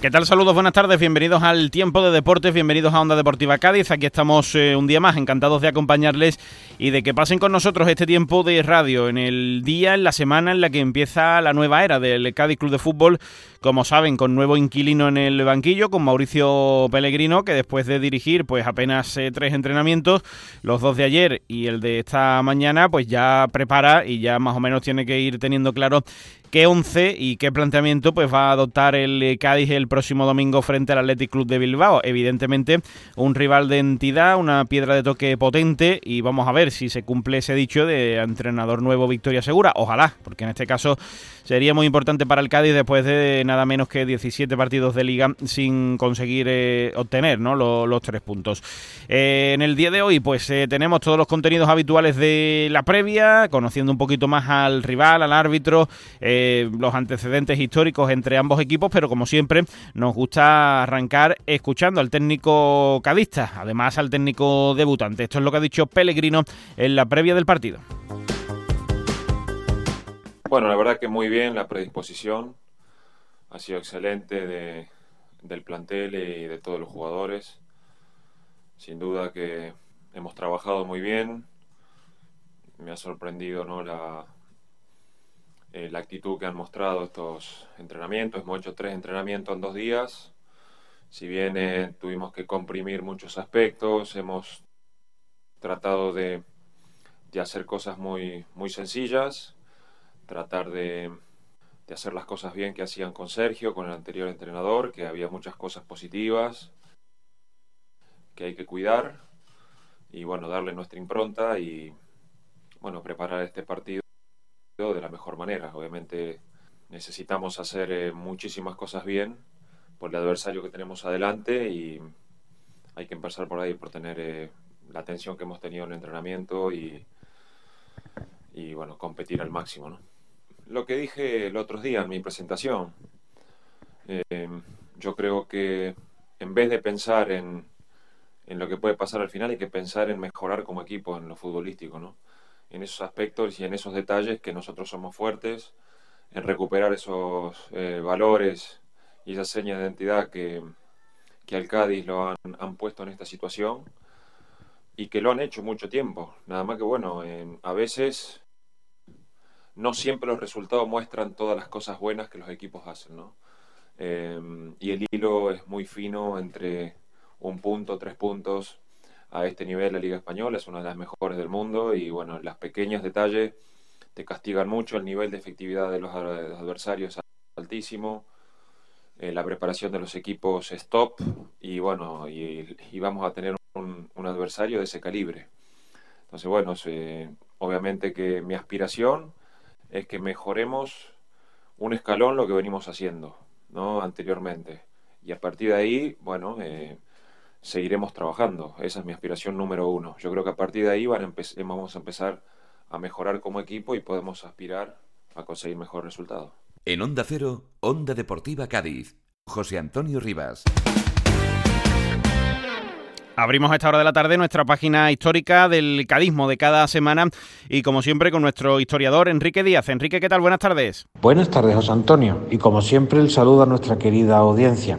¿Qué tal? Saludos, buenas tardes, bienvenidos al Tiempo de Deportes, bienvenidos a Onda Deportiva Cádiz. Aquí estamos eh, un día más, encantados de acompañarles y de que pasen con nosotros este tiempo de radio en el día, en la semana en la que empieza la nueva era del Cádiz Club de Fútbol, como saben, con nuevo inquilino en el banquillo, con Mauricio Pellegrino, que después de dirigir pues apenas eh, tres entrenamientos, los dos de ayer y el de esta mañana, pues ya prepara y ya más o menos tiene que ir teniendo claro qué once y qué planteamiento pues va a adoptar el eh, Cádiz el próximo domingo frente al Athletic Club de Bilbao. Evidentemente, un rival de entidad, una piedra de toque potente y vamos a ver si se cumple ese dicho de entrenador nuevo victoria segura. Ojalá, porque en este caso sería muy importante para el Cádiz después de nada menos que 17 partidos de liga sin conseguir eh, obtener ¿no? los, tres puntos. Eh, en el día de hoy pues tenemos todos los contenidos habituales de la previa, conociendo un poquito más al rival, al árbitro, los antecedentes históricos entre ambos equipos, pero como siempre nos gusta arrancar escuchando al técnico cadista, además al técnico debutante. Esto es lo que ha dicho Pellegrino en la previa del partido. Bueno, la verdad que muy bien la predisposición, ha sido excelente del plantel y de todos los jugadores. Sin duda que hemos trabajado muy bien. Me ha sorprendido ¿no? la, eh, la actitud que han mostrado estos entrenamientos. Hemos hecho tres entrenamientos en dos días. Si bien eh, tuvimos que comprimir muchos aspectos, hemos tratado de, hacer cosas muy, muy sencillas, tratar de, de, hacer las cosas bien que hacían con Sergio, con el anterior entrenador, que había muchas cosas positivas que hay que cuidar y bueno, darle nuestra impronta y bueno, preparar este partido de la mejor manera. Obviamente necesitamos hacer eh, muchísimas cosas bien por el adversario que tenemos adelante y hay que empezar por ahí, por tener eh, la atención que hemos tenido en el entrenamiento y, y bueno, competir al máximo. ¿no? Lo que dije el otro día en mi presentación, eh, yo creo que en vez de pensar en, en lo que puede pasar al final, hay que pensar en mejorar como equipo en lo futbolístico, ¿no? En esos aspectos y en esos detalles que nosotros somos fuertes, en recuperar esos eh, valores y esas señas de identidad que, que al Cádiz lo han, puesto en esta situación y que lo han hecho mucho tiempo. Nada más que bueno, a veces no siempre los resultados muestran todas las cosas buenas que los equipos hacen, ¿no? Eh, y el hilo es muy fino entre un punto, tres puntos, a este nivel la Liga Española, es una de las mejores del mundo y bueno, las pequeños detalles te castigan mucho, el nivel de efectividad de los adversarios es altísimo, eh, la preparación de los equipos es top y bueno, y, vamos a tener un, adversario de ese calibre. Entonces bueno, obviamente que mi aspiración es que mejoremos un escalón lo que venimos haciendo ¿no? anteriormente. Y a partir de ahí, bueno, eh, seguiremos trabajando. Esa es mi aspiración número uno. Yo creo que a partir de ahí vamos a empezar a mejorar como equipo y podemos aspirar a conseguir mejor resultado. En Onda Cero, Onda Deportiva Cádiz, José Antonio Rivas. Abrimos a esta hora de la tarde nuestra página histórica del cadismo de cada semana y como siempre con nuestro historiador Enrique Díaz. Enrique, ¿qué tal? Buenas tardes. Buenas tardes, José Antonio. Y como siempre el saludo a nuestra querida audiencia.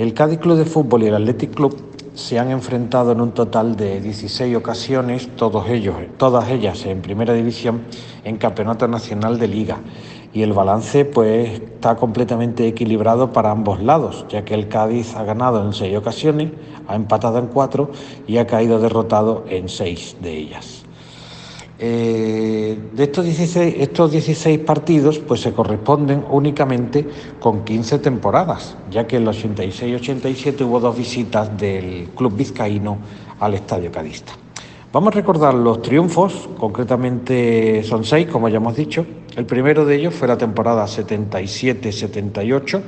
El Cádiz Club de Fútbol y el Athletic Club se han enfrentado en un total de 16 ocasiones, todos ellos, todas ellas en primera división, en campeonato nacional de liga. Y el balance pues está completamente equilibrado para ambos lados, ya que el Cádiz ha ganado en seis ocasiones, ha empatado en cuatro y ha caído derrotado en seis de ellas. Eh, de estos 16, estos 16 partidos pues se corresponden únicamente con 15 temporadas, ya que en el 86-87 hubo dos visitas del club vizcaíno al Estadio Cadista. Vamos a recordar los triunfos, concretamente son seis, como ya hemos dicho. El primero de ellos fue la temporada 77-78,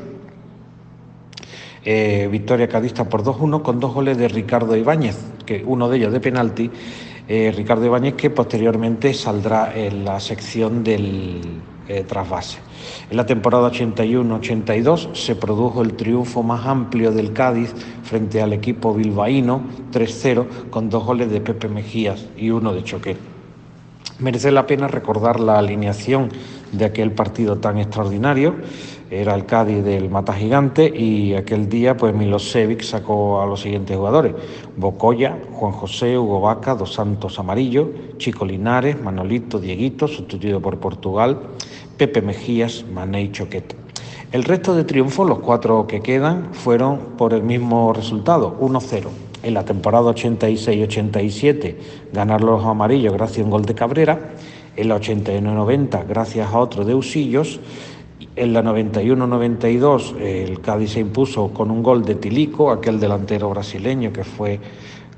eh, victoria cadista por 2-1 con dos goles de Ricardo Ibáñez, que uno de ellos de penalti eh, Ricardo Ibáñez, que posteriormente saldrá en la sección del, eh, trasvase. En la temporada 81-82 se produjo el triunfo más amplio del Cádiz frente al equipo bilbaíno 3-0 con dos goles de Pepe Mejías y uno de Choquet. Merece la pena recordar la alineación de aquel partido tan extraordinario. Era el Cádiz del Mata Gigante y aquel día pues Milosevic sacó a los siguientes jugadores. Bocoya, Juan José, Hugo Vaca, Dos Santos Amarillo, Chico Linares, Manolito, Dieguito, sustituido por Portugal, Pepe Mejías, Mané y Choquet. El resto de triunfos, los cuatro que quedan, fueron por el mismo resultado, 1-0. En la temporada 86-87 ganaron los amarillos gracias a un gol de Cabrera. En la 81-90 gracias a otro de Usillos. En la 91-92 el Cádiz se impuso con un gol de Tilico, aquel delantero brasileño que fue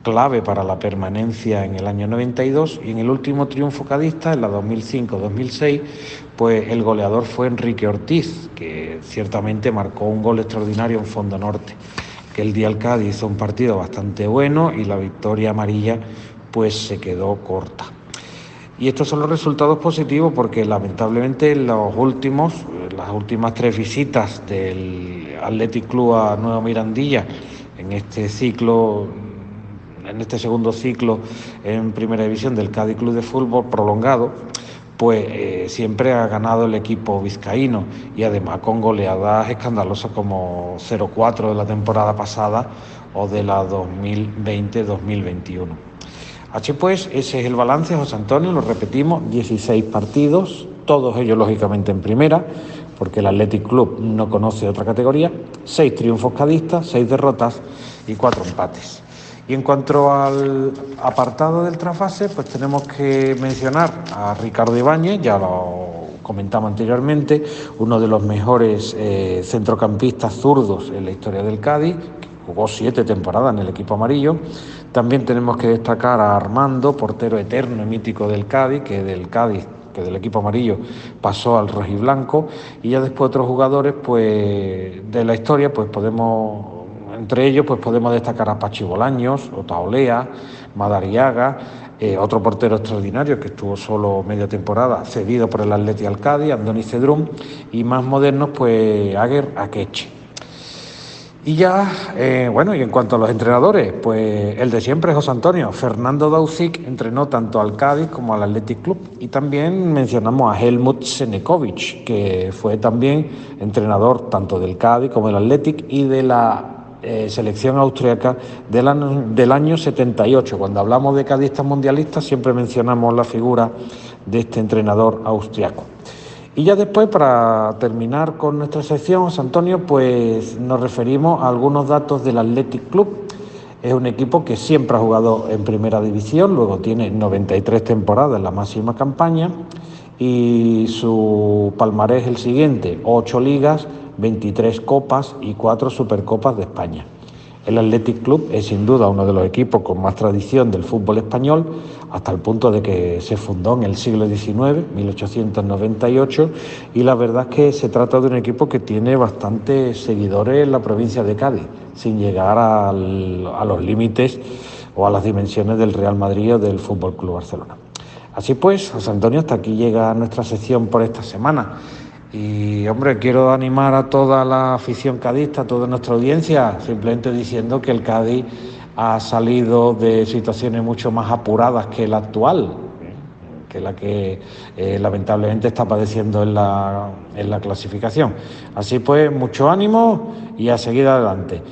clave para la permanencia en el año 92 y en el último triunfo cadista, en la 2005-2006, pues el goleador fue Enrique Ortiz, que ciertamente marcó un gol extraordinario en Fondo Norte. Que el día Cádiz hizo un partido bastante bueno y la victoria amarilla pues se quedó corta. Y estos son los resultados positivos porque lamentablemente los últimos, las últimas tres visitas del Athletic Club a Nueva Mirandilla en este ciclo, en este segundo ciclo en Primera División del Cádiz Club de Fútbol prolongado, pues eh, siempre ha ganado el equipo vizcaíno y además con goleadas escandalosas como 0-4 de la temporada pasada o de la 2020-2021. Así pues, ese es el balance, José Antonio, lo repetimos, 16 partidos, todos ellos lógicamente en primera, porque el Athletic Club no conoce otra categoría, 6 triunfos cadistas, 6 derrotas y 4 empates. Y en cuanto al apartado del trasfase, pues tenemos que mencionar a Ricardo Ibáñez, ya lo comentamos anteriormente, uno de los mejores eh, centrocampistas zurdos en la historia del Cádiz, jugó siete temporadas en el equipo amarillo. También tenemos que destacar a Armando, portero eterno y mítico del Cádiz, que del Cádiz, que del equipo amarillo pasó al rojiblanco. Y ya después otros jugadores, pues de la historia, pues podemos, entre ellos, pues podemos destacar a Pachi Bolaños, Otaolea, Madariaga, eh, otro portero extraordinario que estuvo solo media temporada, cedido por el Atleti al Cádiz, Andoni Cedrún, y más modernos, pues Aguer Akeche. Y ya, eh, bueno, y en cuanto a los entrenadores, pues el de siempre, José Antonio. Fernando Dausic entrenó tanto al Cádiz como al Athletic Club. Y también mencionamos a Helmut Senekovic, que fue también entrenador tanto del Cádiz como del Athletic y de la eh, selección austriaca del año, del año 78. Cuando hablamos de cadistas mundialistas siempre mencionamos la figura de este entrenador austriaco. Y ya después, para terminar con nuestra sección, José Antonio, pues nos referimos a algunos datos del Athletic Club. Es un equipo que siempre ha jugado en primera división, luego tiene 93 temporadas en la máxima campaña y su palmarés es el siguiente, 8 ligas, 23 copas y 4 supercopas de España. El Athletic Club es sin duda uno de los equipos con más tradición del fútbol español, hasta el punto de que se fundó en el siglo XIX, 1898, y la verdad es que se trata de un equipo que tiene bastantes seguidores en la provincia de Cádiz, sin llegar a los límites o a las dimensiones del Real Madrid o del Fútbol Club Barcelona. Así pues, José Antonio, hasta aquí llega nuestra sección por esta semana. Y hombre, quiero animar a toda la afición cadista, a toda nuestra audiencia, simplemente diciendo que el Cádiz ha salido de situaciones mucho más apuradas que la actual, que la que eh, lamentablemente está padeciendo en la, en la clasificación. Así pues, mucho ánimo y a seguir adelante.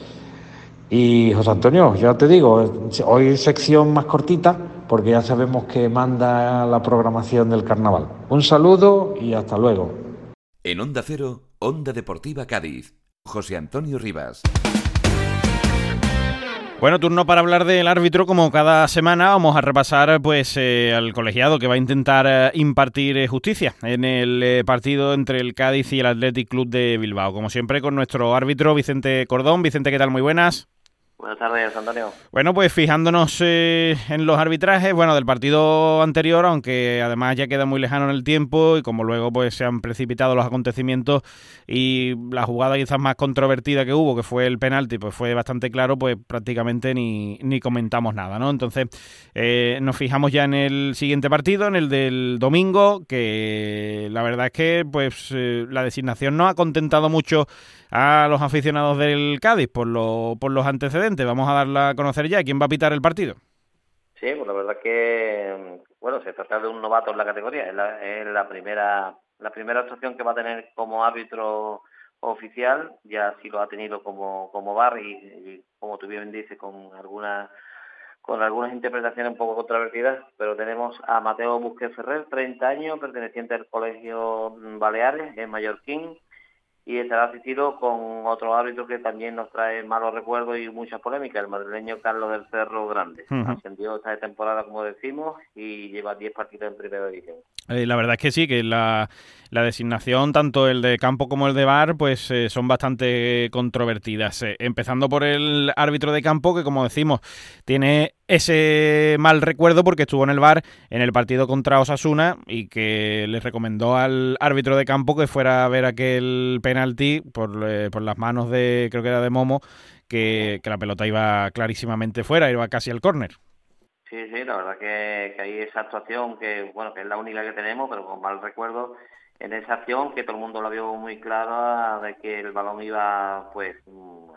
Y José Antonio, ya te digo, hoy sección más cortita porque ya sabemos que manda la programación del carnaval. Un saludo y hasta luego. En Onda Cero, Onda Deportiva Cádiz. José Antonio Rivas. Bueno, turno para hablar del árbitro. Como cada semana vamos a repasar pues eh, al colegiado que va a intentar eh, impartir eh, justicia en el partido entre el Cádiz y el Athletic Club de Bilbao. Como siempre con nuestro árbitro Vicente Cordón. Vicente, ¿qué tal? Muy buenas. Buenas tardes, Antonio. Bueno, pues fijándonos eh, en los arbitrajes, bueno, del partido anterior, aunque además ya queda muy lejano en el tiempo y como luego pues se han precipitado los acontecimientos y la jugada quizás más controvertida que hubo, que fue el penalti, pues fue bastante claro, pues prácticamente ni, ni comentamos nada, ¿no? Entonces eh, nos fijamos ya en el siguiente partido, en el del domingo, que la verdad es que pues eh, la designación no ha contentado mucho a los aficionados del Cádiz por, lo, por los antecedentes. Vamos a darla a conocer ya. ¿Quién va a pitar el partido? Sí, pues la verdad que, bueno, se trata de un novato en la categoría. Es la, es la primera la primera actuación que va a tener como árbitro oficial. Ya sí lo ha tenido como, como bar y, como tú bien dices, con algunas con algunas interpretaciones un poco controvertidas, pero tenemos a Mateo Busquets Ferrer, 30 años, perteneciente al Colegio Baleares, en Mallorquín, y estará asistido con otro árbitro que también nos trae malos recuerdos y muchas polémicas, el madrileño Carlos del Cerro Grande. Ascendió esta temporada, como decimos, y lleva 10 partidos en primera división. Eh, la verdad es que sí, que la, la, designación, tanto el de campo como el de bar, pues eh, son bastante controvertidas. Eh, empezando por el árbitro de campo, que como decimos, tiene ese mal recuerdo porque estuvo en el bar en el partido contra Osasuna y que le recomendó al árbitro de campo que fuera a ver aquel penalti por, por las manos de, creo que era de Momo, que, que la pelota iba clarísimamente fuera, iba casi al córner. Sí, sí, la verdad que, que hay esa actuación que, bueno, que es la única que tenemos, pero con mal recuerdo en esa acción que todo el mundo la vio muy clara de que el balón iba pues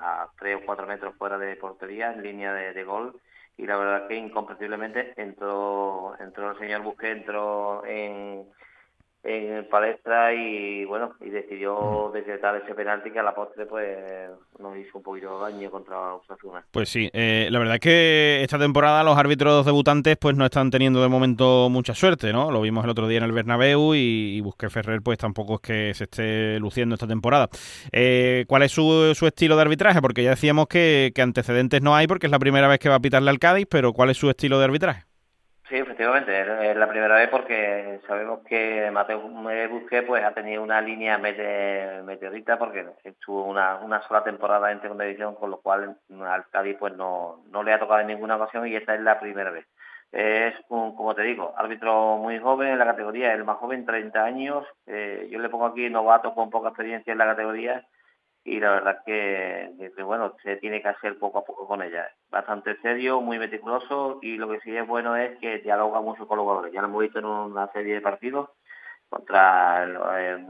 a tres o cuatro metros fuera de portería en línea de, gol y la verdad que incomprensiblemente entró entró el señor Busqué entró en en palestra y bueno y decidió decretar ese penalti que a la postre pues nos hizo un poquito de daño contra Osasuna. Pues sí, eh, la verdad es que esta temporada los árbitros debutantes pues no están teniendo de momento mucha suerte, ¿no? Lo vimos el otro día en el Bernabéu y, y Busqué Ferrer pues tampoco es que se esté luciendo esta temporada. Eh, ¿Cuál es su, su, estilo de arbitraje? Porque ya decíamos que, que antecedentes no hay porque es la primera vez que va a pitarle al Cádiz, pero ¿cuál es su estilo de arbitraje? Sí, efectivamente, es la primera vez porque sabemos que Mateo Busqué pues ha tenido una línea meteorita porque estuvo una, una sola temporada en segunda división, con lo cual al Cádiz pues no, no le ha tocado en ninguna ocasión y esta es la primera vez. Es un, como te digo, árbitro muy joven en la categoría, el más joven, 30 años. Eh, yo le pongo aquí novato con poca experiencia en la categoría y la verdad que, que, bueno, se tiene que hacer poco a poco con ella. Bastante serio, muy meticuloso y lo que sí es bueno es que dialoga mucho con los jugadores. Ya lo hemos visto en una serie de partidos contra el,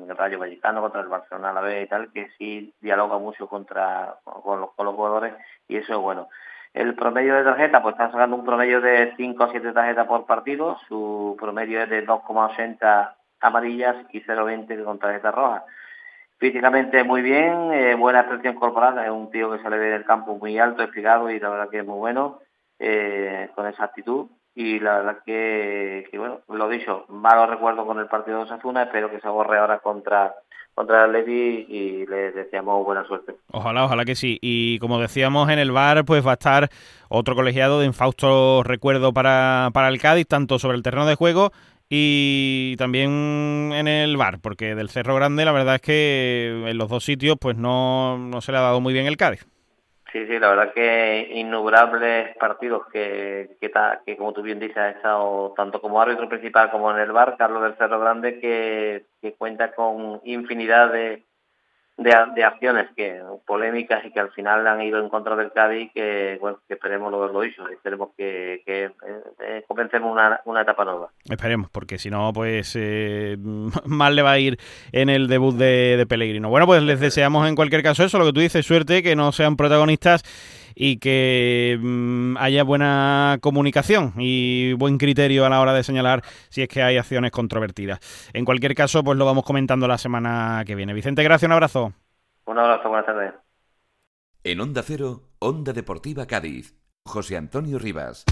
el Rayo Vallecano, contra el Barcelona a la vez y tal, que sí dialoga mucho contra con los, los jugadores y eso es bueno. El promedio de tarjeta, pues está sacando un promedio de 5 o 7 tarjetas por partido, su promedio es de 2,80 amarillas y 0,20 con tarjeta roja Físicamente muy bien, eh, buena expresión corporal, es un tío que sale del campo muy alto, explicado y la verdad que es muy bueno eh, con esa actitud y la verdad que, bueno, lo dicho, malo recuerdo con el partido de Osasuna, espero que se borre ahora contra contra el Levi y le deseamos buena suerte. Ojalá, ojalá que sí. Y como decíamos en el bar, pues va a estar otro colegiado de infausto recuerdo para, para el Cádiz, tanto sobre el terreno de juego y también en el bar, porque del Cerro Grande la verdad es que en los dos sitios pues no, no se le ha dado muy bien el Cádiz. Sí, sí, la verdad que innumerables partidos que, que, que, como tú bien dices, ha estado tanto como árbitro principal como en el bar, Carlos del Cerro Grande, que, que cuenta con infinidad de, de, acciones que polémicas y que al final han ido en contra del Cádiz que, bueno, que esperemos lo, lo hizo esperemos que, que eh, comencemos una, una, etapa nueva. Esperemos porque si no pues eh, mal le va a ir en el debut de, de Pellegrino. Bueno pues les deseamos en cualquier caso eso lo que tú dices suerte que no sean protagonistas y que mm, haya buena comunicación y buen criterio a la hora de señalar si es que hay acciones controvertidas. En cualquier caso, pues lo vamos comentando la semana que viene. Vicente, gracias, un abrazo. Un abrazo, buenas tardes. En Onda Cero, Onda Deportiva Cádiz, José Antonio Rivas.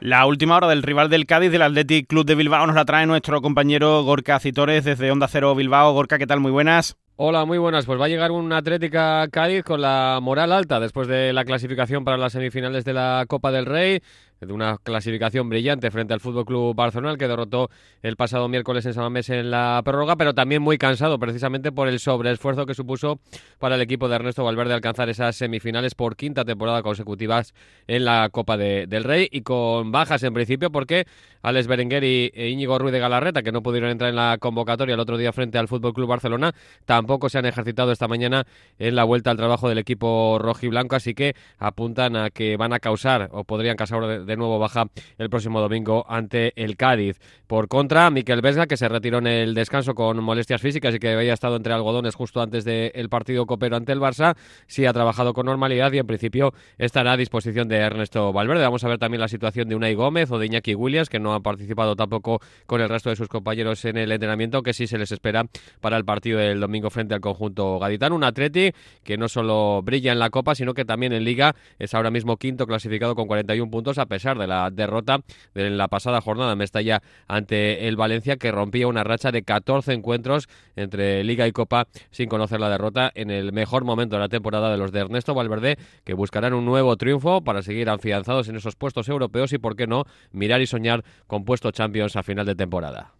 La última hora del rival del Cádiz, del Athletic Club de Bilbao, nos la trae nuestro compañero Gorka Citores desde Onda Cero Bilbao. Gorka, ¿qué tal? Muy buenas. Hola, muy buenas. Pues va a llegar una Atlética Cádiz con la moral alta después de la clasificación para las semifinales de la Copa del Rey. De una clasificación brillante frente al Fútbol Club Barcelona, que derrotó el pasado miércoles en Samamés en la prórroga, pero también muy cansado precisamente por el sobreesfuerzo que supuso para el equipo de Ernesto Valverde alcanzar esas semifinales por quinta temporada consecutivas en la Copa del Rey y con bajas en principio porque Alex Berenguer y e Íñigo Ruiz de Galarreta, que no pudieron entrar en la convocatoria el otro día frente al Fútbol Club Barcelona, tampoco se han ejercitado esta mañana en la vuelta al trabajo del equipo rojiblanco, así que apuntan a que van a causar o podrían causar de nuevo baja el próximo domingo ante el Cádiz. Por contra, Miquel Vesga, que se retiró en el descanso con molestias físicas y que había estado entre algodones justo antes del partido copero ante el Barça, sí ha trabajado con normalidad y en principio estará a disposición de Ernesto Valverde. Vamos a ver también la situación de Unai Gómez o de Iñaki Williams, que no ha participado tampoco con el resto de sus compañeros en el entrenamiento, que sí se les espera para el partido del domingo frente al conjunto gaditano. Un Atleti que no solo brilla en la Copa, sino que también en Liga es ahora mismo quinto clasificado con 41 puntos, a pesar de la derrota de la pasada jornada en Mestalla ante el Valencia, que rompía una racha de 14 encuentros entre Liga y Copa sin conocer la derrota en el mejor momento de la temporada de los de Ernesto Valverde, que buscarán un nuevo triunfo para seguir afianzados en esos puestos europeos y, por qué no, mirar y soñar con puestos Champions a final de temporada.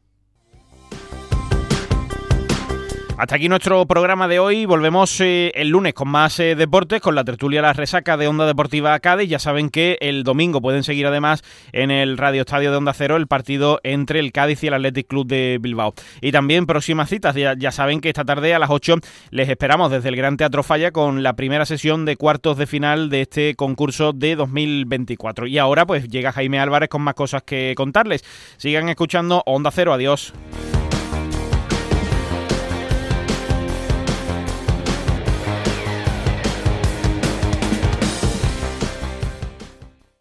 Hasta aquí nuestro programa de hoy. Volvemos eh, el lunes con más eh, deportes, con la tertulia La Resaca de Onda Deportiva Cádiz. Ya saben que el domingo pueden seguir además en el Radio Estadio de Onda Cero el partido entre el Cádiz y el Athletic Club de Bilbao. Y también próximas citas. Ya, ya saben que esta tarde a las 8 les esperamos desde el Gran Teatro Falla con la primera sesión de cuartos de final de este concurso de 2024. Y ahora pues llega Jaime Álvarez con más cosas que contarles. Sigan escuchando Onda Cero. Adiós.